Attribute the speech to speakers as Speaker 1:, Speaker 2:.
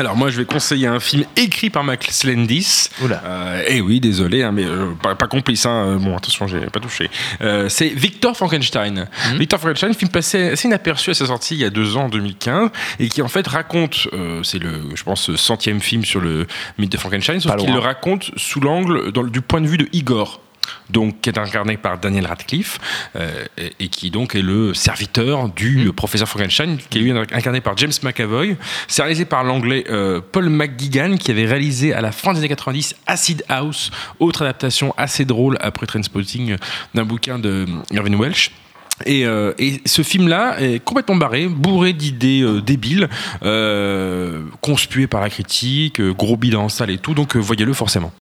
Speaker 1: Alors moi je vais conseiller un film écrit par Max Landis.
Speaker 2: Oula.
Speaker 1: Euh, eh oui, désolé, hein, mais euh, pas, pas complice. Hein. Euh, Bon, attention, j'ai pas touché. Euh, c'est Victor Frankenstein. Victor Frankenstein, film passé assez inaperçu à sa sortie il y a deux ans, en 2015, et qui en fait raconte, c'est le, je pense, centième film sur le mythe de Frankenstein, sauf qu'il le raconte sous l'angle, du point de vue de Igor. Donc, qui est incarné par Daniel Radcliffe euh, et, et qui donc est le serviteur du euh, professeur Frankenstein, qui est lui incarné par James McAvoy. C'est réalisé par l'anglais euh, Paul McGuigan, qui avait réalisé à la fin des années 90 Acid House, autre adaptation assez drôle après Trainspotting euh, d'un bouquin de Irving Welsh. Et, euh, et ce film-là est complètement barré, bourré d'idées euh, débiles, euh, conspué par la critique, gros bilan en salle et tout, donc voyez-le forcément.